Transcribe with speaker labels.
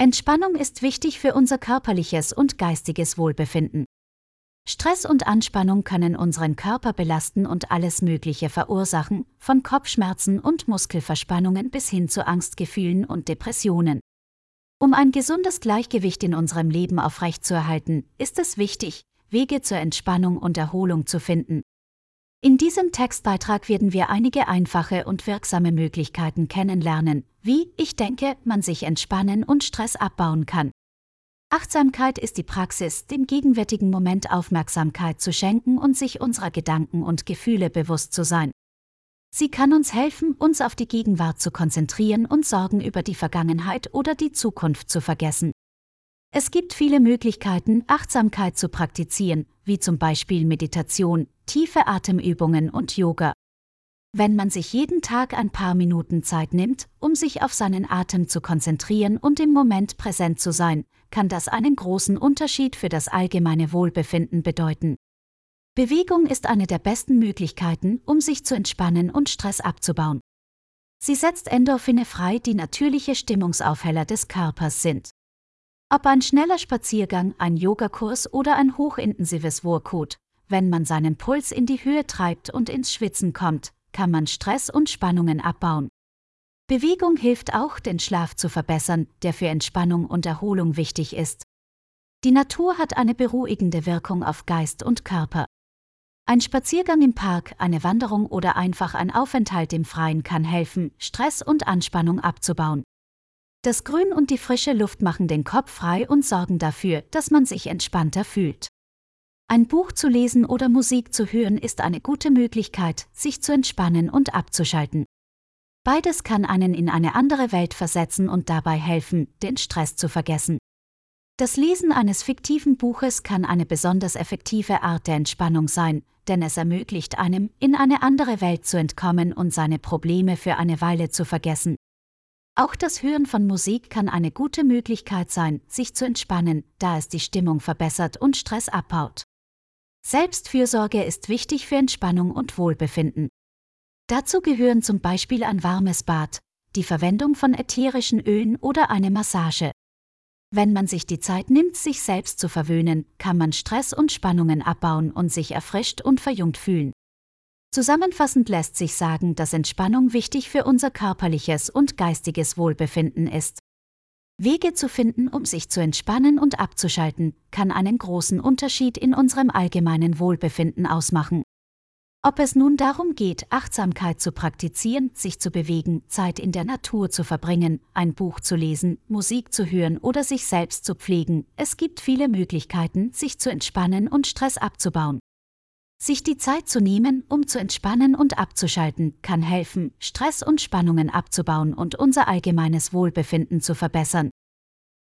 Speaker 1: Entspannung ist wichtig für unser körperliches und geistiges Wohlbefinden. Stress und Anspannung können unseren Körper belasten und alles Mögliche verursachen, von Kopfschmerzen und Muskelverspannungen bis hin zu Angstgefühlen und Depressionen. Um ein gesundes Gleichgewicht in unserem Leben aufrechtzuerhalten, ist es wichtig, Wege zur Entspannung und Erholung zu finden. In diesem Textbeitrag werden wir einige einfache und wirksame Möglichkeiten kennenlernen, wie, ich denke, man sich entspannen und Stress abbauen kann. Achtsamkeit ist die Praxis, dem gegenwärtigen Moment Aufmerksamkeit zu schenken und sich unserer Gedanken und Gefühle bewusst zu sein. Sie kann uns helfen, uns auf die Gegenwart zu konzentrieren und Sorgen über die Vergangenheit oder die Zukunft zu vergessen. Es gibt viele Möglichkeiten, Achtsamkeit zu praktizieren, wie zum Beispiel Meditation, tiefe Atemübungen und Yoga. Wenn man sich jeden Tag ein paar Minuten Zeit nimmt, um sich auf seinen Atem zu konzentrieren und im Moment präsent zu sein, kann das einen großen Unterschied für das allgemeine Wohlbefinden bedeuten. Bewegung ist eine der besten Möglichkeiten, um sich zu entspannen und Stress abzubauen. Sie setzt Endorphine frei, die natürliche Stimmungsaufheller des Körpers sind. Ob ein schneller Spaziergang, ein Yogakurs oder ein hochintensives Workout, wenn man seinen Puls in die Höhe treibt und ins Schwitzen kommt, kann man Stress und Spannungen abbauen. Bewegung hilft auch, den Schlaf zu verbessern, der für Entspannung und Erholung wichtig ist. Die Natur hat eine beruhigende Wirkung auf Geist und Körper. Ein Spaziergang im Park, eine Wanderung oder einfach ein Aufenthalt im Freien kann helfen, Stress und Anspannung abzubauen. Das Grün und die frische Luft machen den Kopf frei und sorgen dafür, dass man sich entspannter fühlt. Ein Buch zu lesen oder Musik zu hören ist eine gute Möglichkeit, sich zu entspannen und abzuschalten. Beides kann einen in eine andere Welt versetzen und dabei helfen, den Stress zu vergessen. Das Lesen eines fiktiven Buches kann eine besonders effektive Art der Entspannung sein, denn es ermöglicht einem, in eine andere Welt zu entkommen und seine Probleme für eine Weile zu vergessen. Auch das Hören von Musik kann eine gute Möglichkeit sein, sich zu entspannen, da es die Stimmung verbessert und Stress abbaut. Selbstfürsorge ist wichtig für Entspannung und Wohlbefinden. Dazu gehören zum Beispiel ein warmes Bad, die Verwendung von ätherischen Ölen oder eine Massage. Wenn man sich die Zeit nimmt, sich selbst zu verwöhnen, kann man Stress und Spannungen abbauen und sich erfrischt und verjüngt fühlen. Zusammenfassend lässt sich sagen, dass Entspannung wichtig für unser körperliches und geistiges Wohlbefinden ist. Wege zu finden, um sich zu entspannen und abzuschalten, kann einen großen Unterschied in unserem allgemeinen Wohlbefinden ausmachen. Ob es nun darum geht, Achtsamkeit zu praktizieren, sich zu bewegen, Zeit in der Natur zu verbringen, ein Buch zu lesen, Musik zu hören oder sich selbst zu pflegen, es gibt viele Möglichkeiten, sich zu entspannen und Stress abzubauen. Sich die Zeit zu nehmen, um zu entspannen und abzuschalten, kann helfen, Stress und Spannungen abzubauen und unser allgemeines Wohlbefinden zu verbessern.